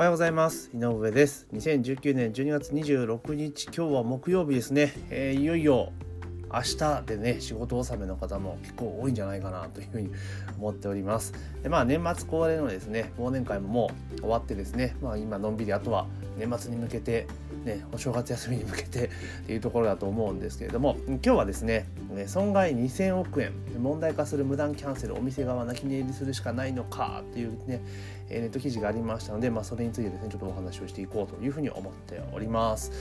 おはようございます。井上です。2019年12月26日今日は木曜日ですね、えー、いよいよ明日でね仕事納めの方も結構多いんじゃないかなというふうに思っております。でまあ年末恒例のですね忘年会ももう終わってですねまあ今のんびりあとは年末に向けてね、お正月休みに向けて っていうところだと思うんですけれども今日はですね損害2000億円問題化する無断キャンセルお店側泣き寝入りするしかないのかっていうねネット記事がありましたので、まあ、それについてですねちょっとお話をしていこうというふうに思っております。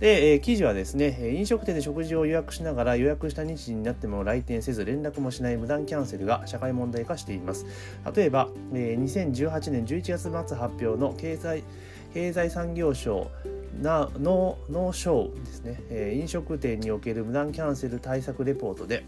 で、え、記事はですね飲食店で食事を予約しながら予約した日時になっても来店せず連絡もしない無断キャンセルが社会問題化しています例えば、えー、2018年11月末発表の経済経済産業省な農農省ですね、え、飲食店における無断キャンセル対策レポートで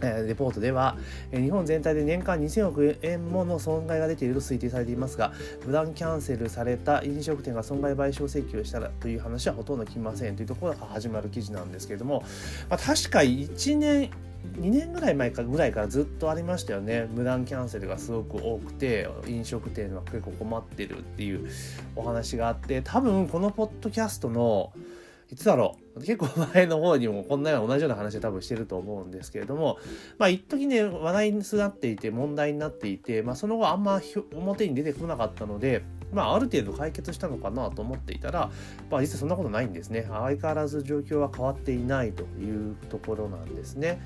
レポートでは日本全体で年間2000億円もの損害が出ていると推定されていますが無断キャンセルされた飲食店が損害賠償請求したらという話はほとんど聞きませんというところが始まる記事なんですけれども、まあ、確か1年2年ぐらい前かぐらいからずっとありましたよね。無断キャンセルがすごく多くて飲食店は結構困ってるっていうお話があって多分このポッドキャストのいつだろう結構前の方にもこんなような同じような話で多分してると思うんですけれどもまあ一時ね話題になっていて問題になっていて、まあ、その後あんま表に出てこなかったのでまあ、ある程度解決したのかなと思っていたら、まあ、実はそんなことないんですね。相変わらず状況は変わっていないというところなんですね。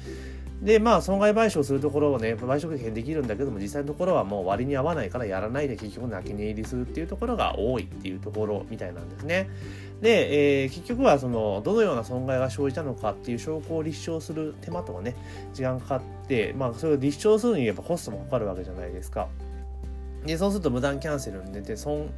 でまあ損害賠償するところをね賠償権できるんだけども実際のところはもう割に合わないからやらないで結局泣き寝入りするっていうところが多いっていうところみたいなんですね。で、えー、結局はそのどのような損害が生じたのかっていう証拠を立証する手間とかね時間かかってまあそれを立証するにやっぱコストもかかるわけじゃないですか。でそうすると無断キャンセルに出て損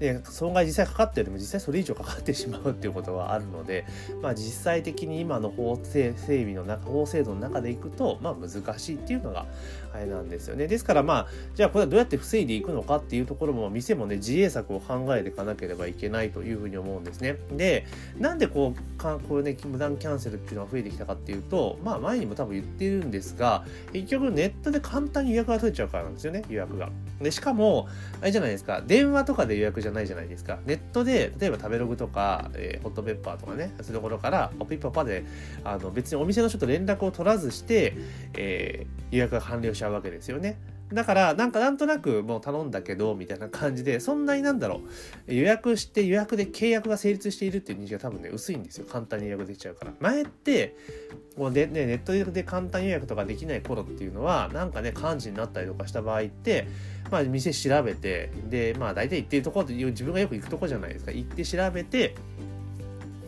で損害実際かかってるでも実際それ以上かかってしまうっていうことはあるので、まあ、実際的に今の法制整備の中法制度の中でいくと、まあ、難しいっていうのがあれなんですよね。ですからまあじゃあこれはどうやって防いでいくのかっていうところも店もね自衛策を考えていかなければいけないというふうに思うんですね。でなんでこうかこれね無断キャンセルっていうのが増えてきたかっていうとまあ前にも多分言ってるんですが結局ネットで簡単に予約が取れちゃうからなんですよね予約が。でしかもあれじゃないですか電話とかで予約じゃないじゃないですか。ネットで例えば食べログとか、えー、ホットペッパーとかねそういうところからピッパパであの別にお店の人と連絡を取らずして、えー、予約が完了しちゃうわけですよね。だから、なんかなんとなくもう頼んだけど、みたいな感じで、そんなになんだろう、予約して予約で契約が成立しているっていう認識が多分ね、薄いんですよ。簡単に予約できちゃうから。前って、こうね、ネットで簡単予約とかできない頃っていうのは、なんかね、幹事になったりとかした場合って、まあ、店調べて、で、まあ、大体行ってるところって自分がよく行くとこじゃないですか。行って調べて、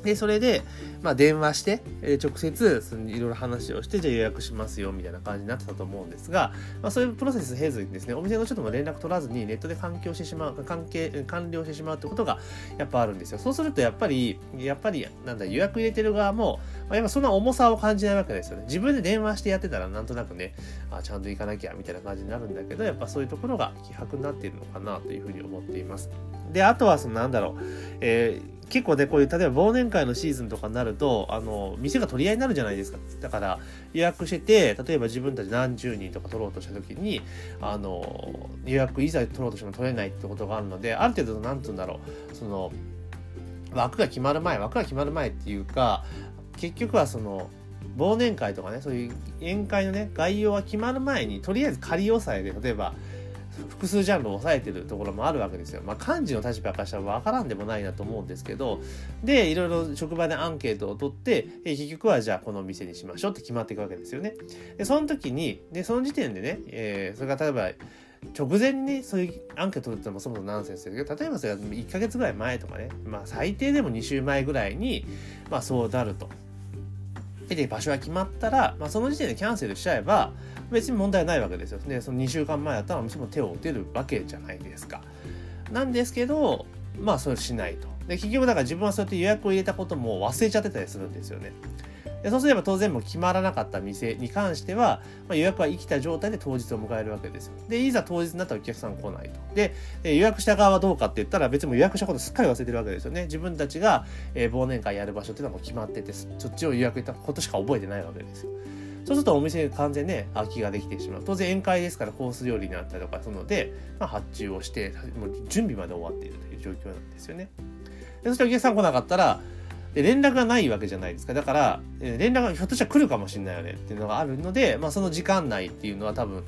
で、それで、まあ、電話して、えー、直接、いろいろ話をして、じゃあ予約しますよ、みたいな感じになってたと思うんですが、まあ、そういうプロセス経ずにですね、お店の人とも連絡取らずに、ネットで環境してしまう、関係、完了してしまうってことが、やっぱあるんですよ。そうすると、やっぱり、やっぱり、なんだ、予約入れてる側も、まあ、やっぱそんな重さを感じないわけですよね。自分で電話してやってたら、なんとなくね、あ、ちゃんと行かなきゃ、みたいな感じになるんだけど、やっぱそういうところが希薄になっているのかな、というふうに思っています。で、あとは、その、なんだろう、えー結構ね、こういう、例えば忘年会のシーズンとかになると、あの、店が取り合いになるじゃないですか。だから、予約してて、例えば自分たち何十人とか取ろうとした時に、あの、予約いざ取ろうとしても取れないってことがあるので、ある程度、なんつうんだろう、その、枠が決まる前、枠が決まる前っていうか、結局はその、忘年会とかね、そういう宴会のね、概要が決まる前に、とりあえず仮押さえで、例えば、複数ジャンルを抑えてるところもあるわけですよ。まあ、幹事の立場からしたら分からんでもないなと思うんですけど、で、いろいろ職場でアンケートを取って、え結局はじゃあこの店にしましょうって決まっていくわけですよね。で、その時に、で、その時点でね、えー、それが例えば、直前にそういうアンケート取ってもそもそもナンセンスだけど、例えばそれが1ヶ月ぐらい前とかね、まあ最低でも2週前ぐらいに、まあそうなると。で、場所が決まったら、まあその時点でキャンセルしちゃえば、別に問題ないわけですよ。で、その2週間前だったら店も手を打てるわけじゃないですか。なんですけど、まあそれしないと。で、結局だから自分はそうやって予約を入れたことも忘れちゃってたりするんですよね。でそうすれば当然もう決まらなかった店に関しては、まあ、予約は生きた状態で当日を迎えるわけですよ。で、いざ当日になったらお客さん来ないと。で、予約した側はどうかって言ったら別に予約したことすっかり忘れてるわけですよね。自分たちが、えー、忘年会やる場所っていうのはもう決まってて、そっちを予約したことしか覚えてないわけですよ。そうするとお店完全ね空きができてしまう当然宴会ですからコース料理になったりとかするので、まあ、発注をしてもう準備まで終わっているという状況なんですよねでそしてお客さん来なかったらで連絡がないわけじゃないですかだから連絡がひょっとしたら来るかもしれないよねっていうのがあるので、まあ、その時間内っていうのは多分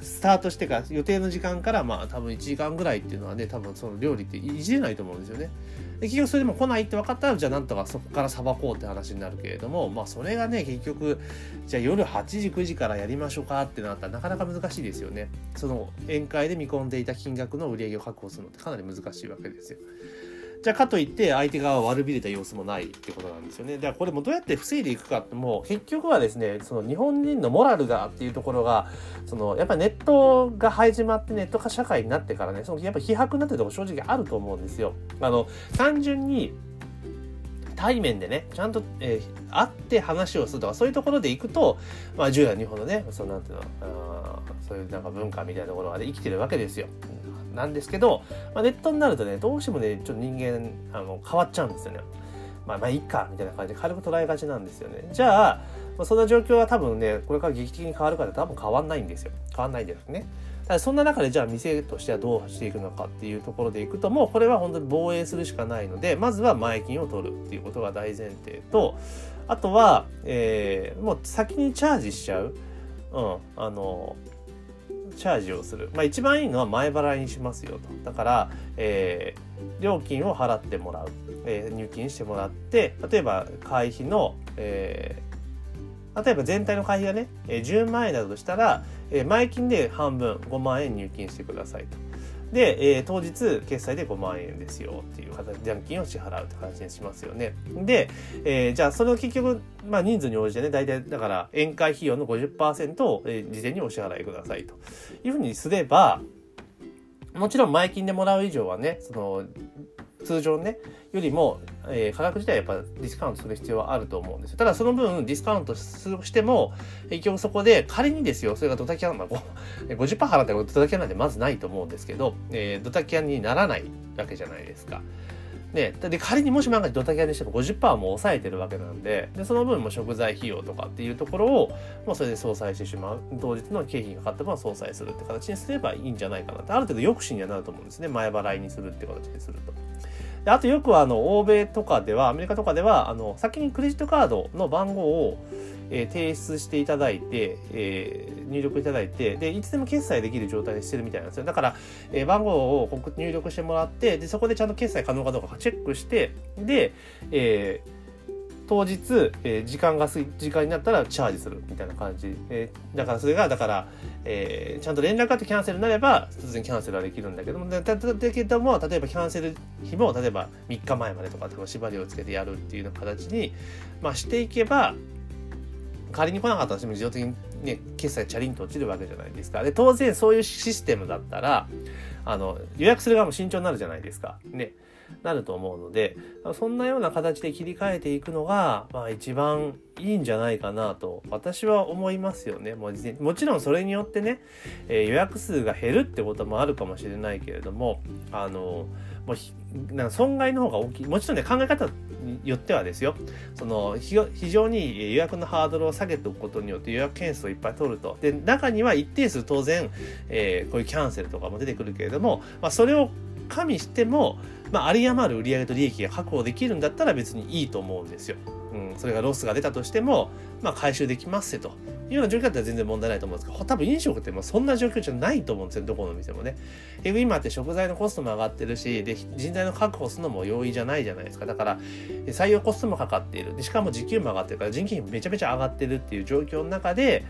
スタートしてから予定の時間からまあ多分1時間ぐらいっていうのはね多分その料理っていじれないと思うんですよね。で結局それでも来ないって分かったらじゃあなんとかそこからさばこうって話になるけれどもまあそれがね結局じゃあ夜8時9時からやりましょうかってなったらなかなか難しいですよね。その宴会で見込んでいた金額の売り上げを確保するのってかなり難しいわけですよ。じゃあかといって相手側は悪びれた様子もないってことなんですよね。じゃあこれもどうやって防いでいくかってもう結局はですねその日本人のモラルがっていうところがそのやっぱネットが始まってネット化社会になってからねそのやっぱ飛白になってるとこ正直あると思うんですよ。あの単純に対面でねちゃんと、えー、会って話をするとかそういうところで行くと、まあ、従来日本のねそのなんていうのあそういうなんか文化みたいなところが、ね、生きてるわけですよ。なんですけど、まあ、ネットになるとね、どうしてもね、ちょっと人間、あの、変わっちゃうんですよね。まあ、まあ、いいか、みたいな感じで軽く捉えがちなんですよね。じゃあ、まあ、そんな状況は多分ね、これから劇的に変わるかって多分変わんないんですよ。変わんないですね。ただそんな中でじゃあ店としてはどうしていくのかっていうところでいくともうこれは本当に防衛するしかないのでまずは前金を取るっていうことが大前提とあとは、えー、もう先にチャージしちゃう、うん、あのチャージをする。まあ一番いいのは前払いにしますよと。だから、えー、料金を払ってもらう。えー、入金してもらって、例えば会費の、えー、例えば全体の会費がね、えー、10万円だとしたら、えー、前金で半分5万円入金してくださいと。で、えー、当日決済で5万円ですよっていう形で、金を支払うって感じにしますよね。で、えー、じゃあそれを結局、まあ人数に応じてね、大体だから宴会費用の50%を、えー、事前にお支払いくださいというふうにすれば、もちろん前金でもらう以上はね、その通常ね、よりも、えー、価格自体やっぱディスカウントする必要はあると思うんですよ。ただその分ディスカウントしても、結局そこで仮にですよ、それがドタキャン、まあ、50%払ったらドタキャンなんてまずないと思うんですけど、えー、ドタキャンにならないわけじゃないですか。ね、で仮にもし万が一ドタキャンにしても50%も抑えてるわけなんででその分も食材費用とかっていうところをもうそれで相殺してしまう。当日の経費がかかった分は相殺するって形にすればいいんじゃないかなって。ある程度抑止にはなると思うんですね。前払いにするって形にすると。であとよくあの欧米とかではアメリカとかではあの先にクレジットカードの番号を、えー、提出していただいて、えー、入力いただいてでいつでも決済できる状態にしてるみたいなんですよ。だから、えー、番号を入力してもらってでそこでちゃんと決済可能かどうかチェックしてで、えー当日、えー、時間が時間になったらチャージするみたいな感じ、えー、だからそれがだから、えー、ちゃんと連絡があってキャンセルになれば突然キャンセルはできるんだけどもだだけども例えばキャンセル日も例えば3日前までとか縛りをつけてやるっていうような形に、まあ、していけば仮に来なかったとしても自動的にね決済チャリンと落ちるわけじゃないですか。で当然そういうシステムだったらあの予約する側も慎重になるじゃないですか。ね。なると思うのでそんなような形で切り替えていくのが、まあ、一番いいんじゃないかなと私は思いますよね。ももちろんそれによってね、えー、予約数が減るってこともあるかもしれないけれどもあのもうなんか損害の方が大きい。もちろんね考え方によってはですよ。その非常に予約のハードルを下げておくことによって予約件数をいっぱい取ると。で中には一定数当然、えー、こういうキャンセルとかも出てくるけれども、まあ、それを加味しても、まあ、有り余る売上と利益が確保できるんだったら別にいいと思うんですよ。うん、それがロスが出たとしても、まあ、回収できますよというような状況だったら全然問題ないと思うんですけど、多分飲食ってもそんな状況じゃないと思うんですよ、どこの店もね。結局今って食材のコストも上がってるし、で、人材の確保するのも容易じゃないじゃないですか。だから、採用コストもかかっている。でしかも時給も上がってるから、人件費めちゃめちゃ上がってるっていう状況の中で、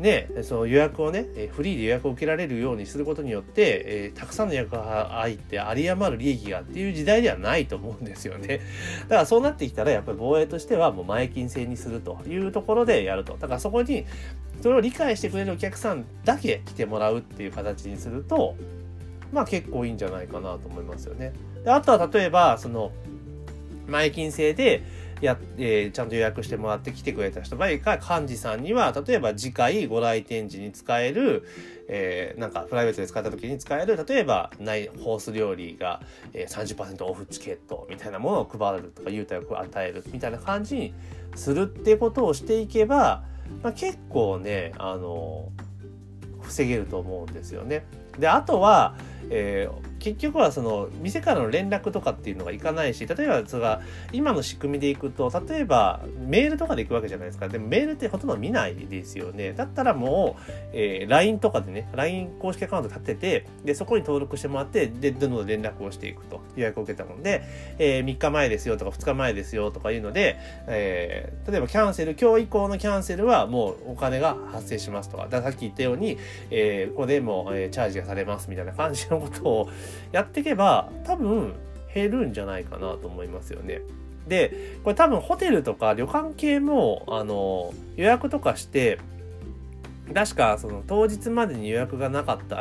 ね、その予約をね、フリーで予約を受けられるようにすることによって、えー、たくさんの予約が入って有り余る利益がっていう時代ではないと思うんですよね。だからそうなってきたらやっぱり防衛としてはもう前金制にするというところでやると。だからそこにそれを理解してくれるお客さんだけ来てもらうっていう形にすると、まあ結構いいんじゃないかなと思いますよね。であとは例えば、その、前金制で、や、えー、ちゃんと予約してもらって来てくれた人ばいか幹事さんには例えば次回ご来店時に使える、えー、なんかプライベートで使った時に使える例えばないホース料理が、えー、30%オフチケットみたいなものを配るとか優待を与えるみたいな感じにするってことをしていけばまあ、結構ねあの防げると思うんですよね。であとは、えー、結局はその店からの連絡とかっていうのがいかないし例えばそれが今の仕組みでいくと例えばメールとかで行くわけじゃないですか。でもメールってほとんど見ないですよね。だったらもう、えー、LINE とかでね LINE 公式アカウント立ててでそこに登録してもらってでどんどん連絡をしていくと。予約を受けたので、えー、3日前ですよとか2日前ですよとかいうので、えー、例えばキャンセル今日以降のキャンセルはもうお金が発生しますとか。ださっき言ったように、えー、ここでもう、えー、チャージがされますみたいな感じのことをやっていけば多分減るんじゃないかなと思いますよね。でこれ多分ホテルとか旅館系もあの予約とかして確かその当日までに予約がなかった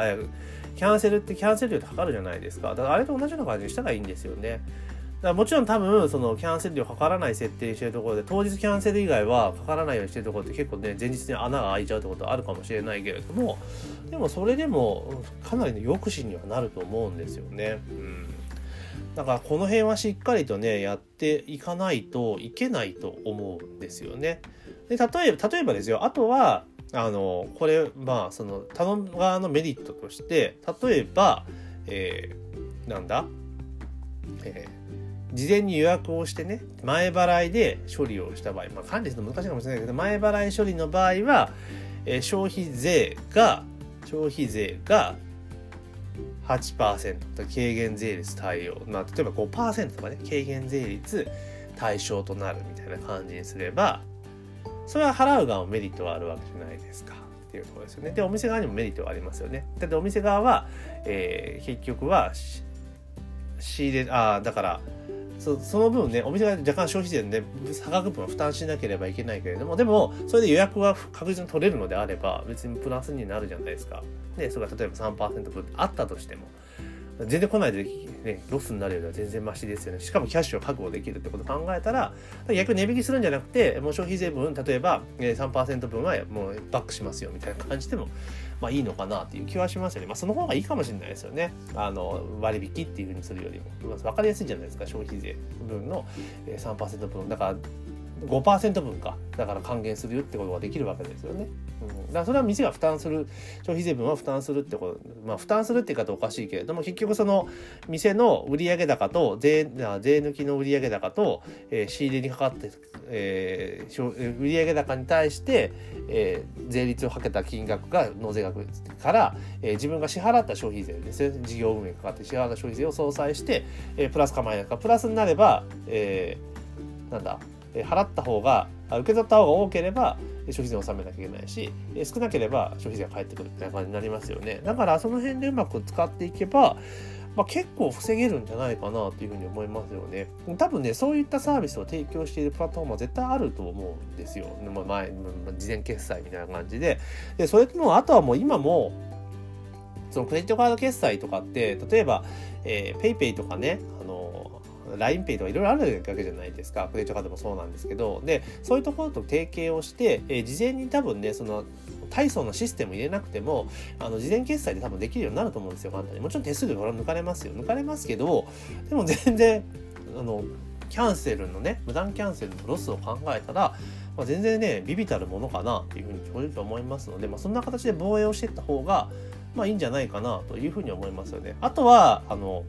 キャンセルってキャンセル料ってかかるじゃないですかだからあれと同じような感じにしたらいいんですよね。だもちろん多分そのキャンセル料かからない設定してるところで当日キャンセル以外はかからないようにしてるところって結構ね前日に穴が開いちゃうってことはあるかもしれないけれどもでもそれでもかなりの抑止にはなると思うんですよね。うんだからこの辺はしっかりとねやっていかないといけないと思うんですよね。で例えば例えばですよあとはあのこれまあその頼む側のメリットとして例えば、えー、なんだ、えー事前に予約をしてね前払いで処理をした場合、まあ、管理するの難しいかもしれないけど前払い処理の場合は、えー、消費税が消費税が8%軽減税率対応、まあ、例えば5%とかね軽減税率対象となるみたいな感じにすればそれは払う側もメリットがあるわけじゃないですかっていうところですよね。でお店側にもメリットがありますよね。だってお店側は、えー、結局は仕入れあだからそその分ねお店が若干消費税で差額分は負担しなければいけないけれどもでもそれで予約が確実に取れるのであれば別にプラスになるじゃないですか。でそれが例えば3%分あったとしても全然来ないで、ね、ロスになるよりは全然マシですよね。しかもキャッシュを確保できるってことを考えたら、逆に値引きするんじゃなくて、もう消費税分、例えば3%分はもうバックしますよみたいな感じでも、まあいいのかなっていう気はしますよね。まあその方がいいかもしれないですよね。あの、割引っていうふうにするよりも。分かりやすいじゃないですか、消費税分の3%分。だから5%分か。だから還元するよってことができるわけですよね。うん、だからそれは店が負担する消費税分は負担するってこと。まあ負担するって言い方おかしいけれども結局その店の売上高と税税抜きの売上高と、えー、仕入れにかかって、えー、売上高に対して、えー、税率をかけた金額が納税額から、えー、自分が支払った消費税ですね。事業運営にかかって支払った消費税を相殺して、えー、プラスかマイナスか。プラスになれば、えー、なんだ？払った方が受け取った方が多ければ消費税を納めなきゃいけないし少なければ消費税が返ってくるみたいな感じになりますよねだからその辺でうまく使っていけばまあ、結構防げるんじゃないかなというふうに思いますよね。多分ね、そういったサービスを提供しているプラットフォームは絶対あると思うんですよ。まあ、前、事前決済みたいな感じで。で、それとも、あとはもう今も、そのクレジットカード決済とかって、例えば、えー、PayPay とかね、あの LINEPay とかいろいろあるわけじゃないですか。クレジットカードもそうなんですけど、で、そういうところと提携をして、えー、事前に多分ね、その、大層なシステム入れなくても、あの、事前決済で多分できるようになると思うんですよ、簡単に。もちろん手数料は抜かれますよ。抜かれますけど、でも全然、あの、キャンセルのね、無断キャンセルのロスを考えたら、まあ、全然ね、ビビたるものかなっていうふうに正直思いますので、まあ、そんな形で防衛をしていった方が、まあいいんじゃないかなというふうに思いますよね。あとは、あの、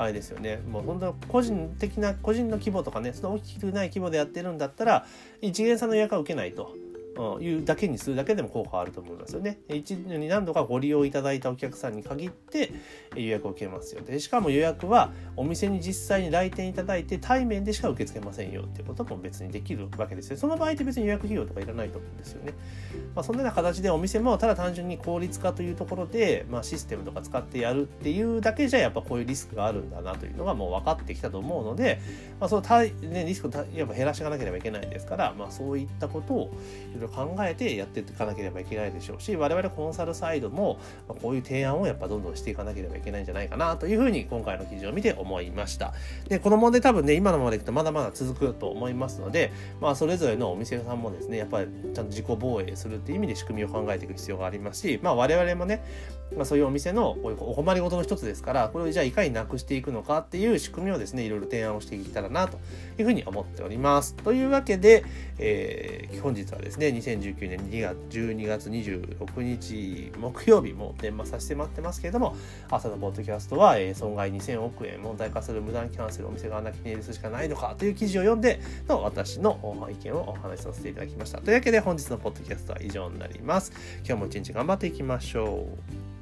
あれですよねもう本当個人的な個人の規模とかねその大きくない規模でやってるんだったら一元さんの予約は受けないと。いうだけにするだけでも効果あると思いますよね。一度に何度かご利用いただいたお客さんに限って予約を受けますよ。でしかも予約はお店に実際に来店いただいて対面でしか受け付けませんよっていうことも別にできるわけですよ。その場合って別に予約費用とかいらないと思うんですよね。まあ、そんなような形でお店もただ単純に効率化というところで、まあ、システムとか使ってやるっていうだけじゃやっぱこういうリスクがあるんだなというのがもう分かってきたと思うので、まあ、そのた、ね、リスクをやっぱ減らしていかなければいけないですから、まあ、そういったことをいろいろ考えてやっていかなければいけないでしょうし我々コンサルサイドもこういう提案をやっぱどんどんしていかなければいけないんじゃないかなというふうに今回の記事を見て思いましたでこの問題多分ね今のままでいくとまだまだ続くと思いますのでまあそれぞれのお店さんもですねやっぱりちゃんと自己防衛するっていう意味で仕組みを考えていく必要がありますしまあ我々もねまあ、そういうお店のこういうお困りごとの一つですからこれをじゃあいかになくしていくのかっていう仕組みをですねいろいろ提案をしていけたらなというふうに思っております。というわけで、えー、本日はですね2019年2月12月26日木曜日も電話させて待ってますけれども朝のポッドキャストは、えー、損害2000億円問題化する無断キャンセルお店がなきにするしかないのかという記事を読んでの私の意見をお話しさせていただきました。というわけで本日のポッドキャストは以上になります。今日も一日頑張っていきましょう。